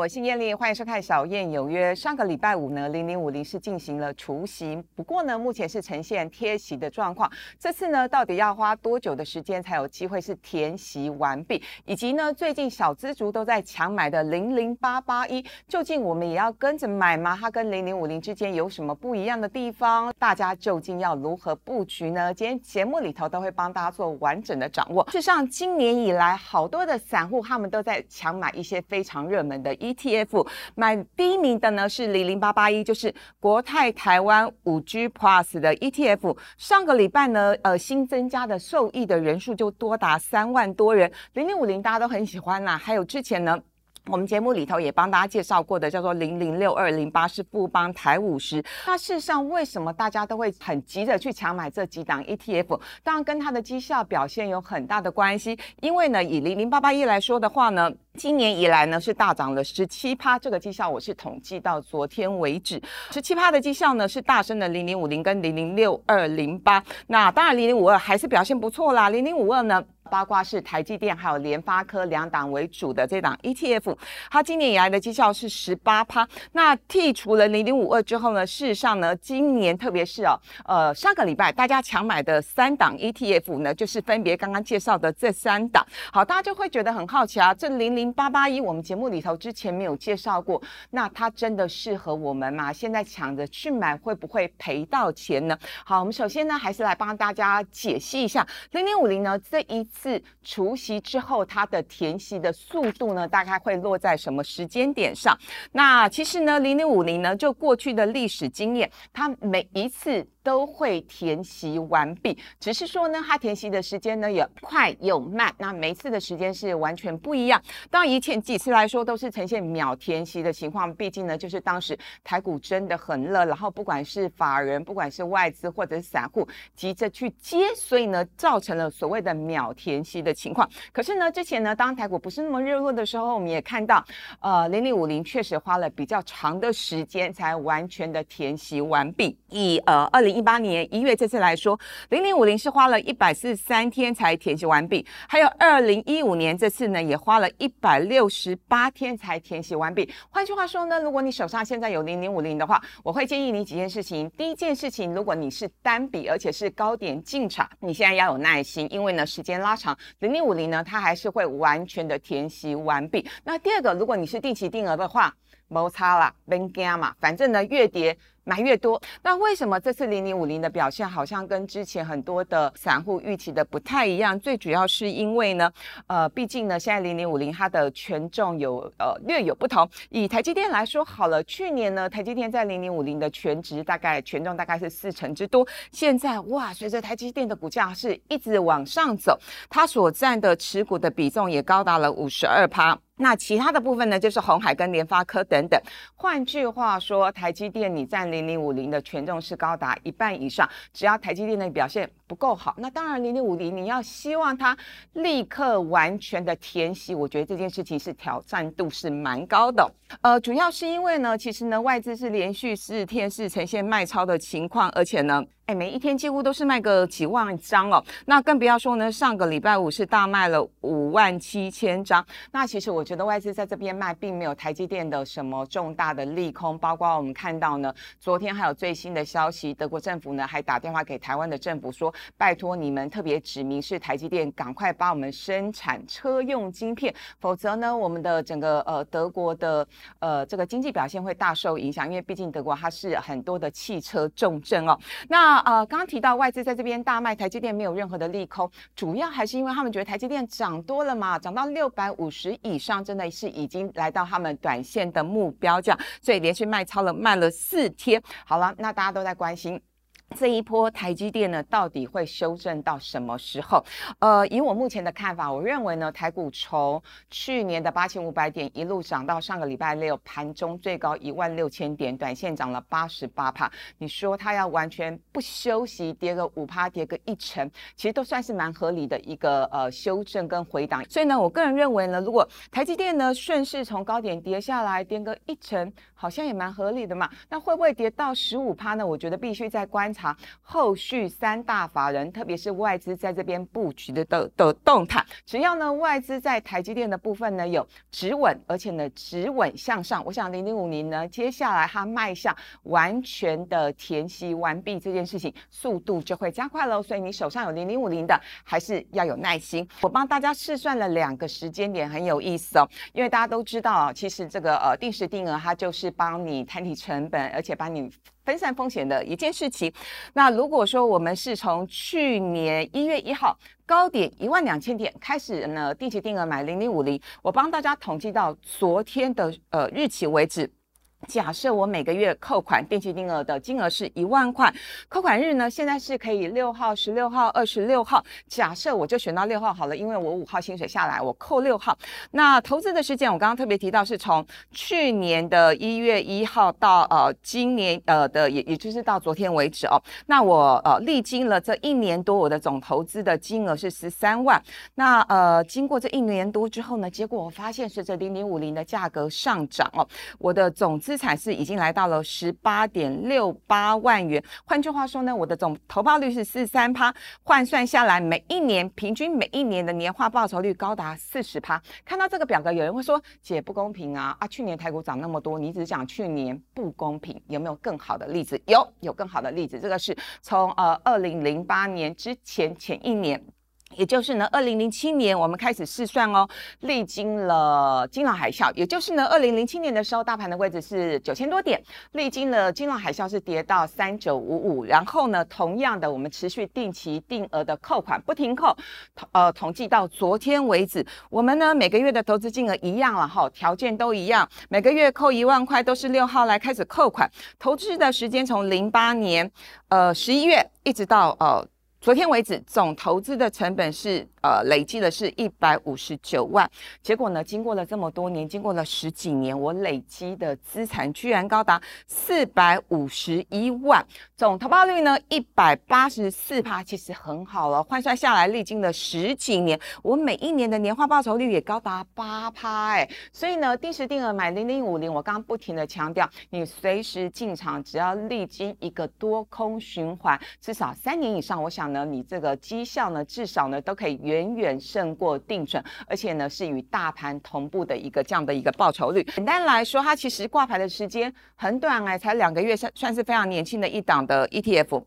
我是燕丽，欢迎收看《小燕有约》。上个礼拜五呢，零零五零是进行了除夕，不过呢，目前是呈现贴息的状况。这次呢，到底要花多久的时间才有机会是填息完毕？以及呢，最近小资族都在抢买的零零八八一，究竟我们也要跟着买吗？它跟零零五零之间有什么不一样的地方？大家究竟要如何布局呢？今天节目里头都会帮大家做完整的掌握。事实上，今年以来，好多的散户他们都在抢买一些非常热门的。一 ETF 买第一名的呢是零零八八一，就是国泰台湾五 G Plus 的 ETF。上个礼拜呢，呃，新增加的受益的人数就多达三万多人。零零五零大家都很喜欢啦，还有之前呢。我们节目里头也帮大家介绍过的，叫做零零六二零八是富邦台五十。那事实上，为什么大家都会很急着去抢买这几档 ETF？当然跟它的绩效表现有很大的关系。因为呢，以零零八八一来说的话呢，今年以来呢是大涨了十七趴。这个绩效我是统计到昨天为止，十七趴的绩效呢是大升的零零五零跟零零六二零八。那当然零零五二还是表现不错啦。零零五二呢？八卦是台积电还有联发科两档为主的这档 ETF，它今年以来的绩效是十八趴。那剔除了零零五二之后呢，事实上呢，今年特别是哦，呃，上个礼拜大家抢买的三档 ETF 呢，就是分别刚刚介绍的这三档。好，大家就会觉得很好奇啊，这零零八八一我们节目里头之前没有介绍过，那它真的适合我们吗？现在抢着去买会不会赔到钱呢？好，我们首先呢，还是来帮大家解析一下零零五零呢这一。次除夕之后，它的填息的速度呢，大概会落在什么时间点上？那其实呢，零零五零呢，就过去的历史经验，它每一次。都会填息完毕，只是说呢，它填息的时间呢也快又慢，那每次的时间是完全不一样。当然以前几次来说都是呈现秒填息的情况，毕竟呢就是当时台股真的很热，然后不管是法人、不管是外资或者是散户急着去接，所以呢造成了所谓的秒填息的情况。可是呢之前呢当台股不是那么热络的时候，我们也看到，呃零零五零确实花了比较长的时间才完全的填息完毕。以呃二零。一八年一月这次来说，零零五零是花了一百四十三天才填息完毕，还有二零一五年这次呢，也花了一百六十八天才填息完毕。换句话说呢，如果你手上现在有零零五零的话，我会建议你几件事情。第一件事情，如果你是单笔，而且是高点进场，你现在要有耐心，因为呢时间拉长，零零五零呢它还是会完全的填息完毕。那第二个，如果你是定期定额的话，摩擦啦，别惊嘛，反正呢越跌。买越多，那为什么这次零零五零的表现好像跟之前很多的散户预期的不太一样？最主要是因为呢，呃，毕竟呢，现在零零五零它的权重有呃略有不同。以台积电来说好了，去年呢，台积电在零零五零的全值大概权重大概是四成之多。现在哇，随着台积电的股价是一直往上走，它所占的持股的比重也高达了五十二趴。那其他的部分呢，就是红海跟联发科等等。换句话说，台积电你占零零五零的权重是高达一半以上。只要台积电的表现不够好，那当然零零五零你要希望它立刻完全的填息，我觉得这件事情是挑战度是蛮高的。呃，主要是因为呢，其实呢外资是连续四天是呈现卖超的情况，而且呢。哎每一天几乎都是卖个几万张哦，那更不要说呢，上个礼拜五是大卖了五万七千张。那其实我觉得外资在这边卖，并没有台积电的什么重大的利空。包括我们看到呢，昨天还有最新的消息，德国政府呢还打电话给台湾的政府说，拜托你们特别指明是台积电，赶快帮我们生产车用晶片，否则呢，我们的整个呃德国的呃这个经济表现会大受影响，因为毕竟德国它是很多的汽车重镇哦。那呃，刚刚提到外资在这边大卖台积电，没有任何的利空，主要还是因为他们觉得台积电涨多了嘛，涨到六百五十以上，真的是已经来到他们短线的目标价，所以连续卖超了，卖了四天。好了，那大家都在关心。这一波台积电呢，到底会修正到什么时候？呃，以我目前的看法，我认为呢，台股从去年的八千五百点一路涨到上个礼拜六盘中最高一万六千点，短线涨了八十八帕。你说它要完全不休息，跌个五帕，跌个一成，其实都算是蛮合理的一个呃修正跟回档。所以呢，我个人认为呢，如果台积电呢顺势从高点跌下来，跌个一成，好像也蛮合理的嘛。那会不会跌到十五帕呢？我觉得必须在观察。察后续三大法人，特别是外资在这边布局的的的动态。只要呢外资在台积电的部分呢有止稳，而且呢止稳向上，我想零零五零呢接下来它迈向完全的填息完毕这件事情速度就会加快喽。所以你手上有零零五零的，还是要有耐心。我帮大家试算了两个时间点，很有意思哦，因为大家都知道啊，其实这个呃定时定额它就是帮你摊提成本，而且帮你。分散风险的一件事情。那如果说我们是从去年一月一号高点一万两千点开始呢，定期定额买零零五零，我帮大家统计到昨天的呃日期为止。假设我每个月扣款定期定额的金额是一万块，扣款日呢现在是可以六号、十六号、二十六号。假设我就选到六号好了，因为我五号薪水下来，我扣六号。那投资的时间我刚刚特别提到是从去年的一月一号到呃今年呃的也也就是到昨天为止哦。那我呃历经了这一年多，我的总投资的金额是十三万。那呃经过这一年多之后呢，结果我发现随着零零五零的价格上涨哦，我的总资资产是已经来到了十八点六八万元，换句话说呢，我的总投报率是四三趴，换算下来每一年平均每一年的年化报酬率高达四十趴。看到这个表格，有人会说姐不公平啊啊！去年台股涨那么多，你只讲去年不公平，有没有更好的例子？有，有更好的例子。这个是从呃二零零八年之前前一年。也就是呢，二零零七年我们开始试算哦，历经了金融海啸，也就是呢，二零零七年的时候，大盘的位置是九千多点，历经了金融海啸是跌到三九五五，然后呢，同样的，我们持续定期定额的扣款不停扣，呃，统计到昨天为止，我们呢每个月的投资金额一样了哈，条件都一样，每个月扣一万块，都是六号来开始扣款，投资的时间从零八年呃十一月一直到呃。昨天为止，总投资的成本是。呃，累计的是一百五十九万，结果呢，经过了这么多年，经过了十几年，我累积的资产居然高达四百五十一万，总投报率呢一百八十四趴，其实很好了。换算下来，历经了十几年，我每一年的年化报酬率也高达八趴，哎，所以呢，定时定额买零零五零，我刚刚不停的强调，你随时进场，只要历经一个多空循环，至少三年以上，我想呢，你这个绩效呢，至少呢都可以。远远胜过定存，而且呢是与大盘同步的一个这样的一个报酬率。简单来说，它其实挂牌的时间很短哎，才两个月，算算是非常年轻的一档的 ETF。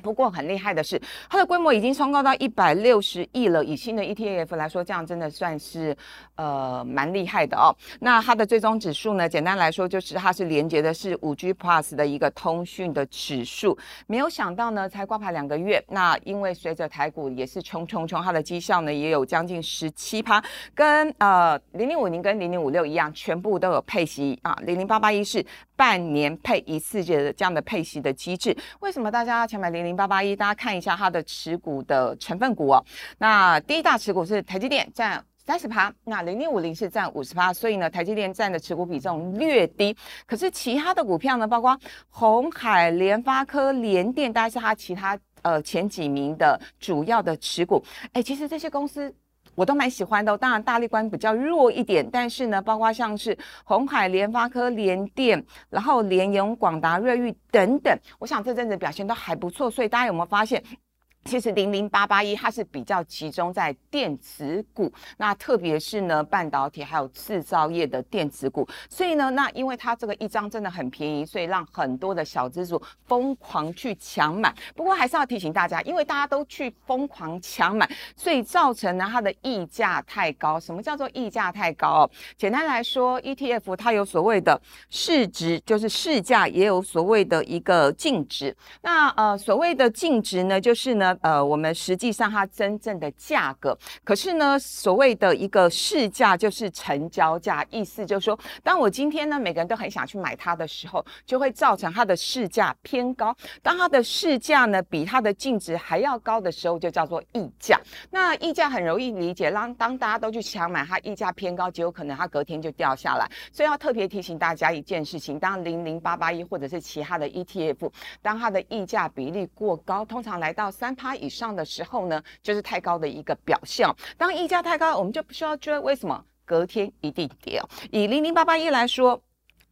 不过很厉害的是，它的规模已经冲高到一百六十亿了。以新的 ETF 来说，这样真的算是呃蛮厉害的哦。那它的最终指数呢？简单来说，就是它是连接的是五 G Plus 的一个通讯的指数。没有想到呢，才挂牌两个月，那因为随着台股也是冲冲冲，它的绩效呢也有将近十七趴，跟呃零零五零跟零零五六一样，全部都有配息啊。零零八八一是半年配一次的这样的配息的机制。为什么大家要抢买零零？八八一，大家看一下它的持股的成分股哦。那第一大持股是台积电，占三十趴。那零零五零是占五十趴，所以呢，台积电占的持股比重略低。可是其他的股票呢，包括红海、联发科、联电，大概是它其他呃前几名的主要的持股。哎，其实这些公司。我都蛮喜欢的，当然大力关比较弱一点，但是呢，包括像是红海、联发科、联电，然后联咏、广达、瑞昱等等，我想这阵子表现都还不错，所以大家有没有发现？其实零零八八一它是比较集中在电子股，那特别是呢半导体还有制造业的电子股，所以呢，那因为它这个一张真的很便宜，所以让很多的小资主疯狂去抢买。不过还是要提醒大家，因为大家都去疯狂抢买，所以造成呢它的溢价太高。什么叫做溢价太高？哦简单来说，ETF 它有所谓的市值，就是市价，也有所谓的一个净值。那呃所谓的净值呢，就是呢。呃，我们实际上它真正的价格，可是呢，所谓的一个市价就是成交价，意思就是说，当我今天呢，每个人都很想去买它的时候，就会造成它的市价偏高。当它的市价呢比它的净值还要高的时候，就叫做溢价。那溢价很容易理解，当当大家都去抢买，它溢价偏高，极有可能它隔天就掉下来。所以要特别提醒大家一件事情：当零零八八一或者是其他的 ETF，当它的溢价比例过高，通常来到三。它以上的时候呢，就是太高的一个表现。当溢价太高，我们就不需要追。为什么？隔天一定跌。以零零八八一来说。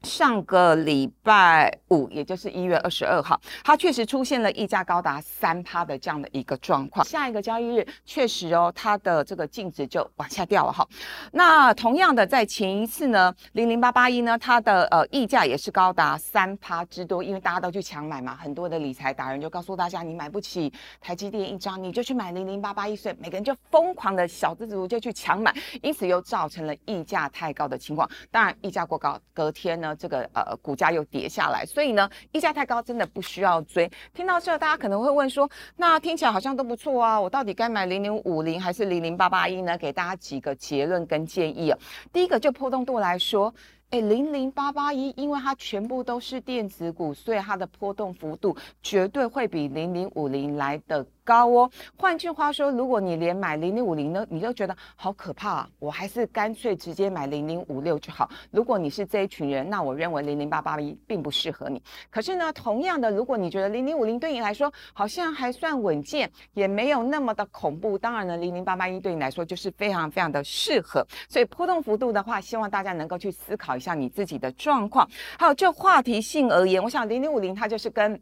上个礼拜五，也就是一月二十二号，它确实出现了溢价高达三趴的这样的一个状况。下一个交易日，确实哦，它的这个净值就往下掉了哈。那同样的，在前一次呢，零零八八一呢，它的呃溢价也是高达三趴之多，因为大家都去抢买嘛，很多的理财达人就告诉大家，你买不起台积电一张，你就去买零零八八一，所以每个人就疯狂的小资族就去抢买，因此又造成了溢价太高的情况。当然，溢价过高，隔天呢。这个呃股价又跌下来，所以呢，溢价太高，真的不需要追。听到这，大家可能会问说，那听起来好像都不错啊，我到底该买零零五零还是零零八八一呢？给大家几个结论跟建议啊。第一个就波动度来说。哎，零零八八一，因为它全部都是电子股，所以它的波动幅度绝对会比零零五零来的高哦。换句话说，如果你连买零零五零呢，你都觉得好可怕，啊我还是干脆直接买零零五六就好。如果你是这一群人，那我认为零零八八一并不适合你。可是呢，同样的，如果你觉得零零五零对你来说好像还算稳健，也没有那么的恐怖，当然呢，零零八八一对你来说就是非常非常的适合。所以波动幅度的话，希望大家能够去思考。一下你自己的状况，还有就话题性而言，我想零零五零它就是跟。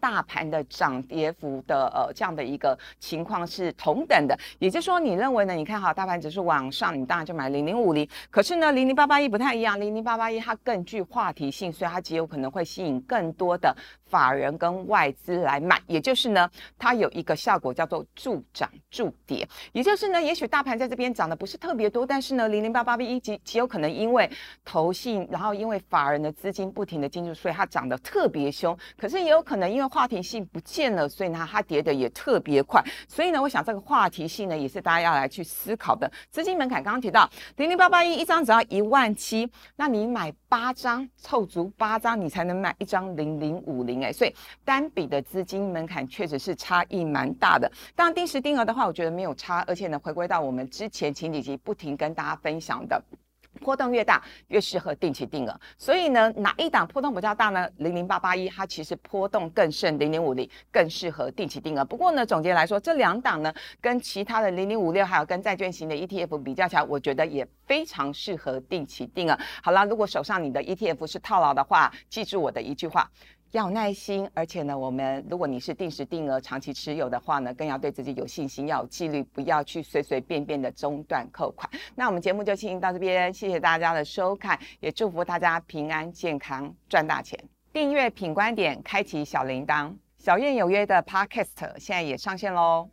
大盘的涨跌幅的呃这样的一个情况是同等的，也就是说，你认为呢？你看哈大盘指数往上，你当然就买零零五零。可是呢，零零八八一不太一样，零零八八一它更具话题性，所以它极有可能会吸引更多的法人跟外资来买。也就是呢，它有一个效果叫做助涨助跌。也就是呢，也许大盘在这边涨的不是特别多，但是呢，零零八八一极极有可能因为投信，然后因为法人的资金不停的进入，所以它涨得特别凶。可是也有可能因为话题性不见了，所以呢，它跌的也特别快。所以呢，我想这个话题性呢，也是大家要来去思考的。资金门槛刚刚提到零零八八一一张只要一万七，那你买八张凑足八张，你才能买一张零零五零哎。所以单笔的资金门槛确实是差异蛮大的。当然定时定额的话，我觉得没有差，而且呢，回归到我们之前前几集不停跟大家分享的。波动越大，越适合定期定额。所以呢，哪一档波动比较大呢？零零八八一，它其实波动更甚；零零五零更适合定期定额。不过呢，总结来说，这两档呢，跟其他的零零五六，还有跟债券型的 ETF 比较起来，我觉得也非常适合定期定额。好了，如果手上你的 ETF 是套牢的话，记住我的一句话。要耐心，而且呢，我们如果你是定时定额、长期持有的话呢，更要对自己有信心，要有纪律，不要去随随便便的中断扣款。那我们节目就进行到这边，谢谢大家的收看，也祝福大家平安健康赚大钱。订阅品观点，开启小铃铛，小燕有约的 Podcast 现在也上线喽。